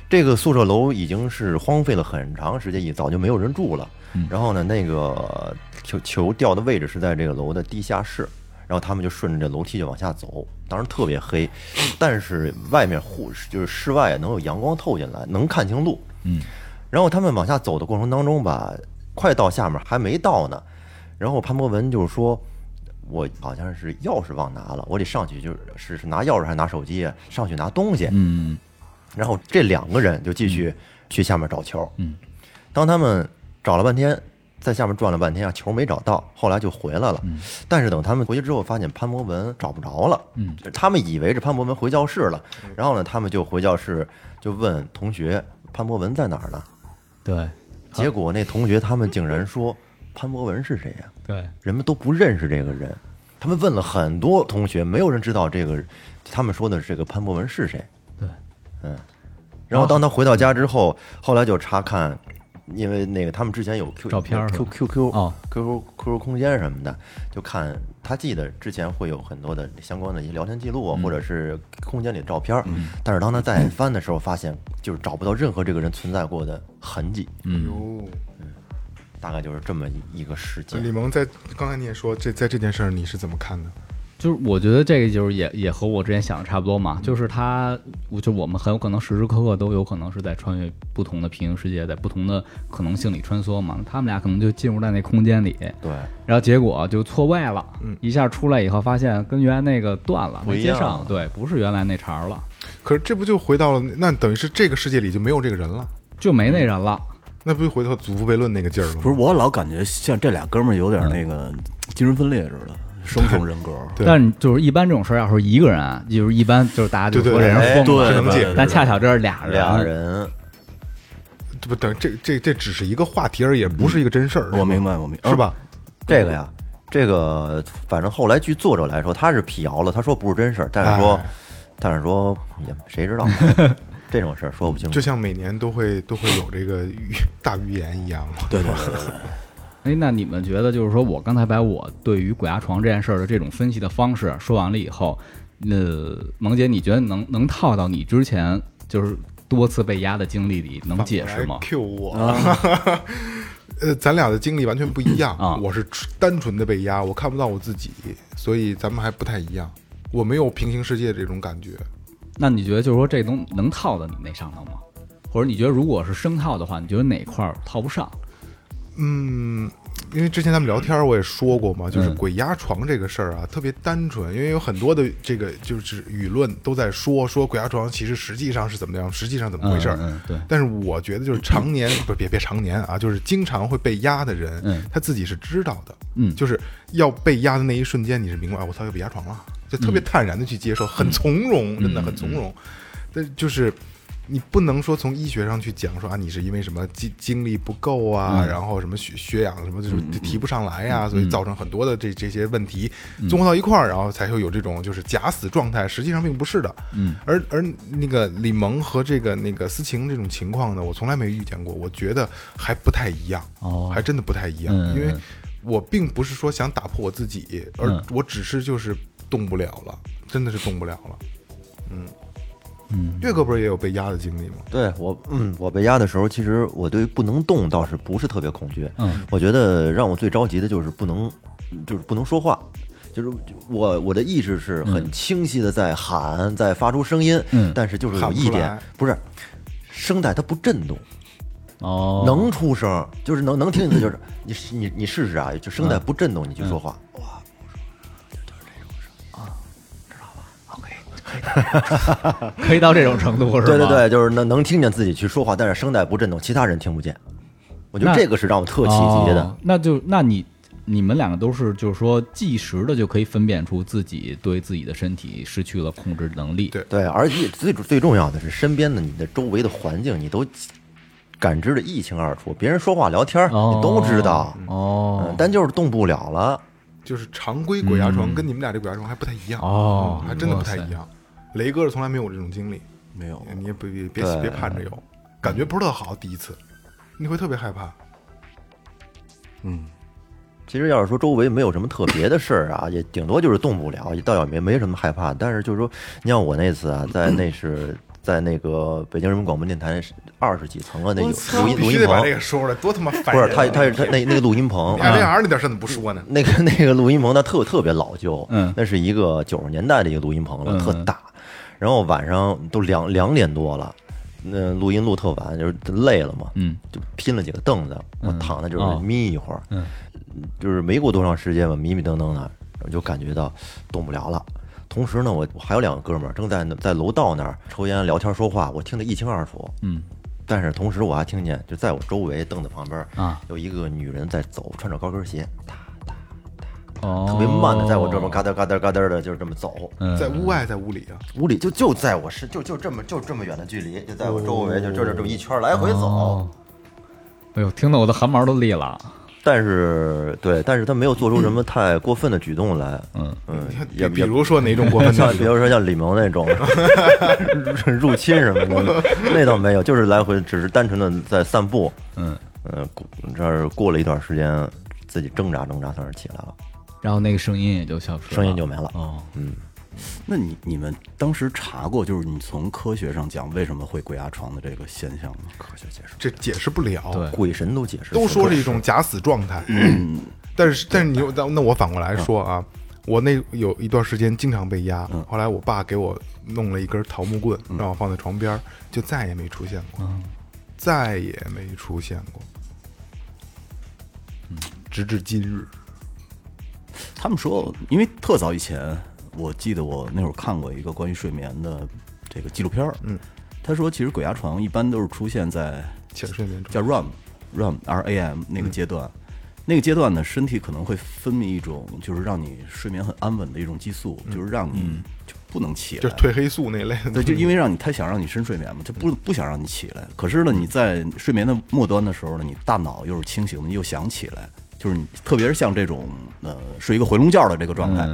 这个宿舍楼已经是荒废了很长时间，也早就没有人住了。然后呢，那个球球掉的位置是在这个楼的地下室，然后他们就顺着这楼梯就往下走。当时特别黑，但是外面户就是室外能有阳光透进来，能看清路。嗯，然后他们往下走的过程当中吧。快到下面还没到呢，然后潘博文就是说，我好像是钥匙忘拿了，我得上去就是是是拿钥匙还是拿手机啊？上去拿东西。嗯然后这两个人就继续去下面找球。嗯，当他们找了半天，在下面转了半天啊，球没找到，后来就回来了。但是等他们回去之后，发现潘博文找不着了。嗯，他们以为是潘博文回教室了，然后呢，他们就回教室就问同学潘博文在哪儿呢？对结果那同学他们竟然说潘博文是谁呀、对，人们都不认识这个人。他们问了很多同学，没有人知道这个，他们说的这个潘博文是谁。对，嗯。然后当他回到家之后，后来就查看，因为那个他们之前有 Q 照片 Q Q Q 啊、Q Q Q Q 空间什么的，就看他记得之前会有很多的相关的一些聊天记录啊，或者是空间里的照片儿。但是当他再翻的时候，发现就是找不到任何这个人存在过的痕迹。嗯哟，大概就是这么一一个事件。李萌在刚才你也说这在这件事儿你是怎么看的？就是我觉得这个就是也也和我之前想的差不多嘛，就是他，我就我们很有可能时时刻刻都有可能是在穿越不同的平行世界，在不同的可能性里穿梭嘛。他们俩可能就进入在那空间里，对，然后结果就错位了，嗯一下出来以后发现跟原来那个断了，没接上，对，不是原来那茬儿了，可是这不就回到了那等于是这个世界里就没有这个人了，就没那人了。那不就回到祖父悖论那个劲儿了吗？不是，我老感觉像这俩哥们儿有点那个精神分裂似的，双重人格。对但就是一般这种事儿，要是一个人啊，就是一般就是大家就说这人哎疯了，对是能解释但恰巧这是俩人，俩人这不等这这这只是一个话题而已，不是一个真事儿。我明白，我明白，是吧？这个呀，这个反正后来据作者来说，他是辟谣了，他说不是真事儿，但是说，哎但是说也谁知道 这种事儿说不清楚就。像每年都会都会有这个预大预言一样嘛。对对对对对。哎，那你们觉得，就是说我刚才把我对于鬼压床这件事儿的这种分析的方式说完了以后，呃，萌姐，你觉得能能套到你之前就是多次被压的经历里，能解释吗？？Q 我，呃，咱俩的经历完全不一样啊我是单纯的被压，我看不到我自己，所以咱们还不太一样。我没有平行世界这种感觉。那你觉得就是说这东能套到你那上头吗？或者你觉得如果是生套的话，你觉得哪块儿套不上？嗯，因为之前咱们聊天儿我也说过嘛，就是嗯鬼压床这个事儿啊，特别单纯，因为有很多的这个就是舆论都在说说鬼压床，其实实际上是怎么样，实际上怎么回事儿。嗯嗯对。但是我觉得就是常年 不别别常年啊，就是经常会被压的人，嗯。他自己是知道的，嗯。就是要被压的那一瞬间，你是明白，哎我操，要被压床了，就特嗯。别坦然的去接受，很从容，真的很从容。但就是你不能说从医学上去讲说啊，你是因为什么精精力不够啊，然后什么血血氧什么就是提不上来呀、所以造成很多的这这些问题综合到一块儿，然后才会有这种就是假死状态，实际上并不是的。嗯，而而那个李萌和这个那个思晴这种情况呢，我从来没遇见过，我觉得还不太一样，哦。还真的不太一样，嗯因为我并不是说想打破我自己，而嗯。我只是就是动不了了，真的是动不了了。嗯，岳哥不是也有被压的经历吗？对我，嗯，我被压的时候，其实我对不能动倒是不是特别恐惧。嗯，我觉得让我最着急的就是不能，就是不能说话。就是我我的意识是很清晰的在喊，在发出声音，嗯。但是就是有一点来。不是声带它不震动，哦，能出声，就是能能听见，就是你你你试试啊，就声带嗯不震动，你去说话，哇，可以到这种程度是吧？对对对，就是能能听见自己去说话，但是声带不震动，其他人听不见。我觉得这个是让我特气急的。哦那就那你你们两个都是就是说计时的就可以分辨出自己对自己的身体失去了控制能力。对对，而且最最重要的是，身边的你的周围的环境，你都感知的一清二楚。别人说话聊天儿，哦你都知道，哦嗯，但就是动不了了。就是常规鬼压床跟你们俩这鬼压床还不太一样哦还真的不太一样。雷哥是从来没有这种经历，没有，你也别别别别盼着有，感觉不是特好，第一次你会特别害怕。嗯，其实要是说周围没有什么特别的事儿啊，也顶多就是动不了，也倒也没没什么害怕。但是就是说，你 像我那次啊，在那是在那个北京人民广播电台二十几层啊，那有录音录音棚须得把这，个说出来，多他妈烦不是！他他是他那那个录音棚你，这样那点事儿怎么不说呢？那个那个录音棚它特特别老旧，嗯那是一个九十年代的一个录音棚了，嗯特大。然后晚上都两两点多了，那录音录特晚，就是累了嘛，嗯就拼了几个凳子，我嗯躺在这哦儿眯一会儿，嗯就是没过多长时间吧，迷迷瞪瞪的，我就感觉到动不了了。同时呢，我我还有两个哥们儿正在在楼道那儿抽烟聊天说话，我听得一清二楚。嗯，但是同时我还听见，就在我周围凳子旁边啊，有一个女人在走，穿着高跟鞋，哦，特别慢的在我这边嘎噔嘎噔嘎噔的，就是这么走。嗯在屋外，在屋里啊，屋里就就在我身，就就这么就这么远的距离，就在我周围，就这这这么一圈来回走。哦哎呦，听得我的汗毛都立了。但是对，但是他没有做出什么太过分的举动来。嗯嗯，也也比如说哪种过分像的 比如说像李萌那种 入侵什么的，那倒没有，就是来回只是单纯的在散步。嗯，嗯，过这儿过了一段时间，自己挣扎挣扎，算是起来了，然后那个声音也就消失了，声音就没了。哦，嗯，那你你们当时查过，就是你从科学上讲为什么会鬼压床的这个现象吗？科学解释，这解释不了。对。鬼神都解释，都说是一种假死状态，但是但是你那 那我反过来说啊，我那有一段时间经常被压，后来我爸给我弄了一根桃木棍，让我放在床边，就再也没出现过，再也没出现过，直至今日。他们说，因为特早以前，我记得我那会儿看过一个关于睡眠的这个纪录片儿，嗯，他说其实鬼压床一般都是出现在浅睡眠中叫 REM REM R A M 那个阶段，那个阶段呢，身体可能会分泌一种就是让你睡眠很安稳的一种激素，就是让你就不能起来，就是褪黑素那类的，对，就因为让你他想让你深睡眠嘛，他不不想让你起来。可是呢，你在睡眠的末端的时候呢，你大脑又是清醒的，你又想起来，就是你特别是像这种呃睡一个回笼觉的这个状态，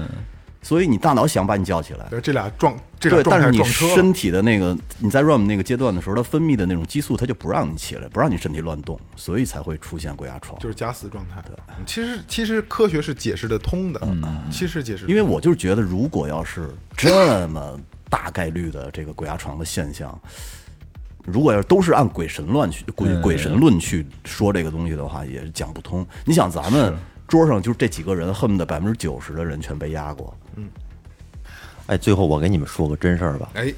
所以你大脑想把你叫起来。对这俩撞这俩对，状但是你身体的那个你在 REM 那个阶段的时候，它分泌的那种激素，它就不让你起来，不让你身体乱动，所以才会出现鬼压床。就是假死状态。其实其实科学是解释得通的，嗯其实解释，因为我就是觉得，如果要是这么大概率的这个鬼压床的现象，如果要都是按鬼神乱去鬼鬼神论去说这个东西的话，也是讲不通。你想，咱们桌上就是这几个人，恨不得百分之九十的人全被压过。嗯。哎，最后我给你们说个真事儿吧，哎，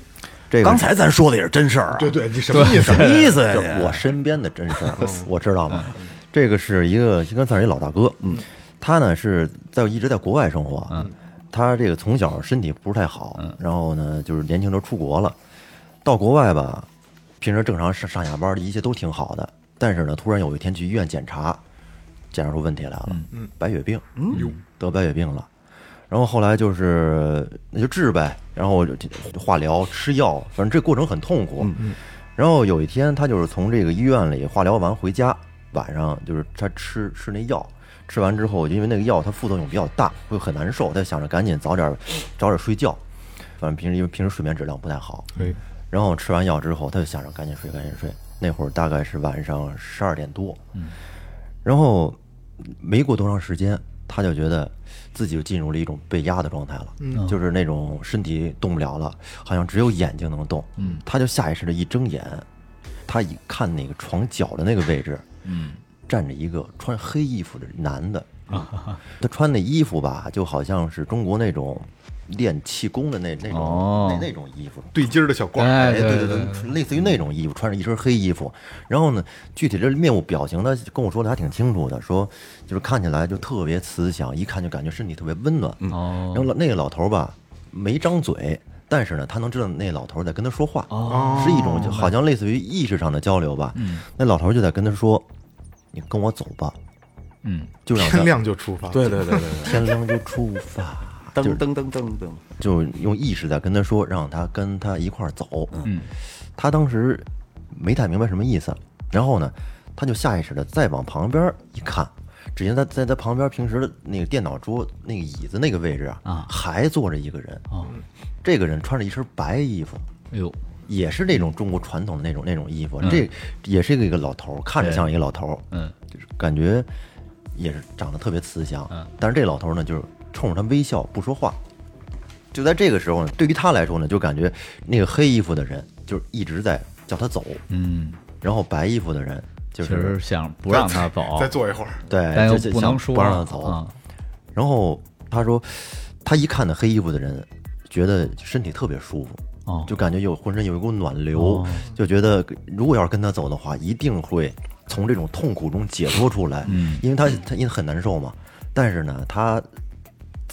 这个刚才咱说的也是真事儿啊，对对，你什么意思？什？么意思呀？我身边的真事儿，我知道吗？这个是一个应该算是一老大哥，嗯，他呢是在一直在国外生活，嗯，他这个从小身体不是太好，然后呢就是年轻时候出国了，到国外吧，平时正常上上下班的一切都挺好的，但是呢突然有一天去医院检查，检查出问题来了，嗯，白血病，嗯，得白血病了。然后后来就是那就治呗，然后就化疗吃药，反正这过程很痛苦。然后有一天，他就是从这个医院里化疗完回家，晚上就是他吃吃那药，吃完之后，因为那个药它副作用比较大，会很难受，他想着赶紧早点早点睡觉。反正平时因为平时睡眠质量不太好，对，然后吃完药之后，他就想着赶紧睡，赶紧睡。那会儿大概是晚上十二点多，然后没过多长时间，他就觉得自己就进入了一种被压的状态了，就是那种身体动不了了，好像只有眼睛能动。嗯，他就下意识的一睁眼，他一看那个床脚的那个位置，嗯，站着一个穿黑衣服的男的。他穿那衣服吧，就好像是中国那种练气功的那那种、哦那那种衣服，对襟儿的小褂儿，哎，对对对对，类似于那种衣服，穿着一身黑衣服。然后呢，具体这面部表情，他跟我说的还挺清楚的，说就是看起来就特别慈祥，一看就感觉身体特别温暖。哦然后那个老头儿吧，没张嘴，但是呢，他能知道那老头儿在跟他说话，哦是一种就好像类似于意识上的交流吧。嗯那老头儿就在跟他说：“你跟我走吧。嗯，”就让他天亮就出发。对对对对对，天亮就出发，就是噔噔噔噔噔，就用意识在跟他说，让他跟他一块儿走。嗯，他当时没太明白什么意思，然后呢，他就下意识的再往旁边一看，只见他在他旁边平时的那个电脑桌那个椅子那个位置啊，啊。还坐着一个人。哦，这个人穿着一身白衣服，哎呦，也是那种中国传统的那种那种衣服，这也是一个老头儿，看着像一个老头儿，嗯，就是感觉也是长得特别慈祥，嗯。但是这老头儿呢，就是冲着他微笑不说话。就在这个时候呢，对于他来说呢，就感觉那个黑衣服的人就是一直在叫他走，嗯，然后白衣服的人就是想不让他走，再坐一会儿，对，但又就不能说，不让他走。啊，然后他说，他一看那黑衣服的人，觉得身体特别舒服，哦就感觉有浑身有一股暖流，哦就觉得如果要是跟他走的话，一定会从这种痛苦中解脱出来。嗯因为他他因为很难受嘛，但是呢，他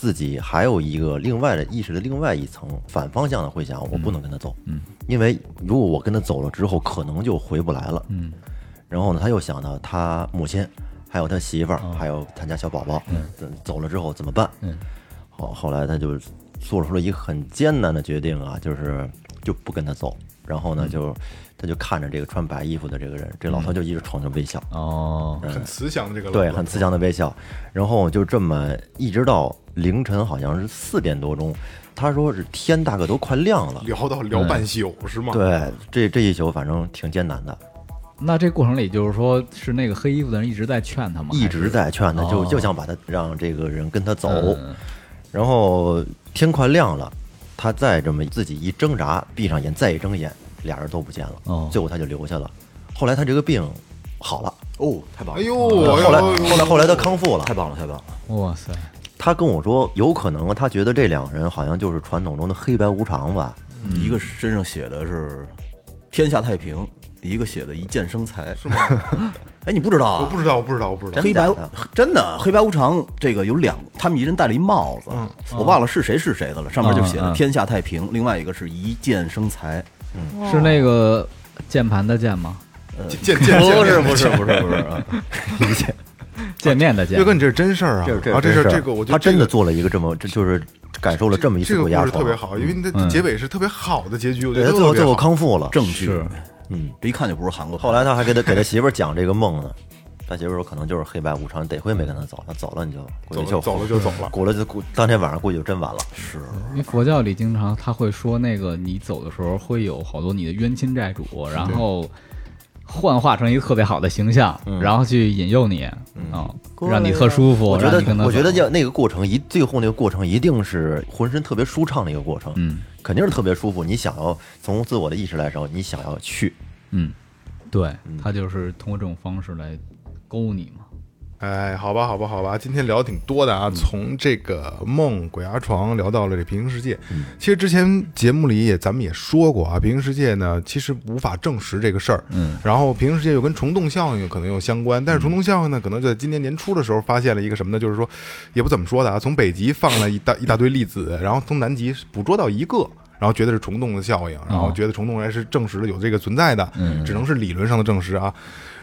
自自己还有一个另外的意识的另外一层反方向的会想，我不能跟他走，嗯，因为如果我跟他走了之后，可能就回不来了，嗯，然后呢，他又想到他母亲，还有他媳妇儿，还有他家小宝宝，嗯。嗯，走了之后怎么办？嗯，后后来他就做出了一个很艰难的决定啊，就是就不跟他走，然后呢，就他就看着这个穿白衣服的这个人，这老头就一直冲着微笑，哦，嗯。很慈祥的这个对，很慈祥的微笑。然后就这么一直到凌晨，好像是四点多钟，他说是天大概都快亮了。聊到聊半宿是吗？，对，这这一宿反正挺艰难的，那这过程里就是说是那个黑衣服的人一直在劝他吗？一直在劝他，就哦就想把他让这个人跟他走。嗯然后天快亮了，他再这么自己一挣扎，闭上眼再一睁眼，俩人都不见了。哦最后他就留下了。后来他这个病好了，哦，太棒了！哎呦，后来哎呦后来后来他康复了太。棒了，太棒了！哇塞，他跟我说，有可能他觉得这两个人好像就是传统中的黑白无常吧。一个身上写的是“天下太平”，一个写的“一剑生财”，是吗？哎，你不知道啊？我不知道，我不知道，我不知道。黑白真的真的黑白无常，这个有两，他们一人戴了一帽子，我忘了是谁是谁的了，上面就写嗯嗯着“天下太平”，另外一个是一剑生财。是那个键盘的键吗？见见见，不是不是不是不是啊，见 面的见岳。哥，你这是真事儿啊！这这啊，这事儿这个我觉得他真的做了一个这么，这就是感受了这么一这个故次鬼压床，事特别好，因为你的结尾是特别好的结局，我觉对，得他最后最后康复了。证据是，嗯，这一看就不是韩国。后来他还给他给他媳妇儿讲这个梦呢，他媳妇儿说可能就是黑白无常，得亏没跟他走，他走了你就估计就走了走了就走了。过了就估当天晚上估计就真完了。是，因为佛教里经常他会说，那个你走的时候会有好多你的冤亲债主，然后幻化成一个特别好的形象，嗯。然后去引诱你啊，让你特舒服，我觉让你跟他得我觉得走要那个过程一最后那个过程一定是浑身特别舒畅的一个过程，嗯。肯定是特别舒服。你想要从自我的意识来说，你想要去，嗯，对他就是通过这种方式来勾你嘛。哎，好吧，好吧，好吧，今天聊挺多的啊，从这个梦、鬼压床聊到了这平行世界。其实之前节目里也咱们也说过啊，平行世界呢其实无法证实这个事儿。嗯，然后平行世界又跟虫洞效应可能又相关，但是虫洞效应呢，可能就在今年年初的时候发现了一个什么呢？就是说，也不怎么说的啊，从北极放了一大一大堆粒子，然后从南极捕捉到一个。然后觉得是虫洞的效应，然后觉得虫洞还是证实了有这个存在的，只能是理论上的证实啊。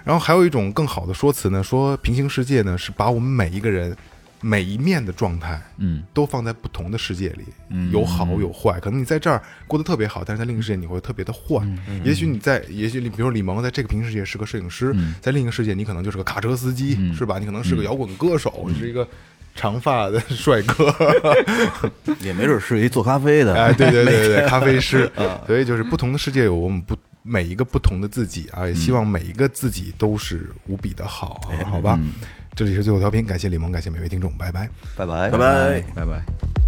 然后还有一种更好的说辞呢，说平行世界呢是把我们每一个人每一面的状态嗯都放在不同的世界里，嗯有好有坏。可能你在这儿过得特别好，但是在另一个世界你会特别的坏。嗯也许你在，也许你比如说李萌在这个平行世界是个摄影师，在另一个世界你可能就是个卡车司机，嗯是吧？你可能是个摇滚歌手，你是一个长发的帅哥。也没准是一做咖啡的。哎，对对对对对，咖啡师。所以就是不同的世界有我们不每一个不同的自己啊，也希望每一个自己都是无比的好啊，好吧？这里是最后调频，感谢李萌，感谢每位听众，拜拜。拜拜拜拜。拜拜。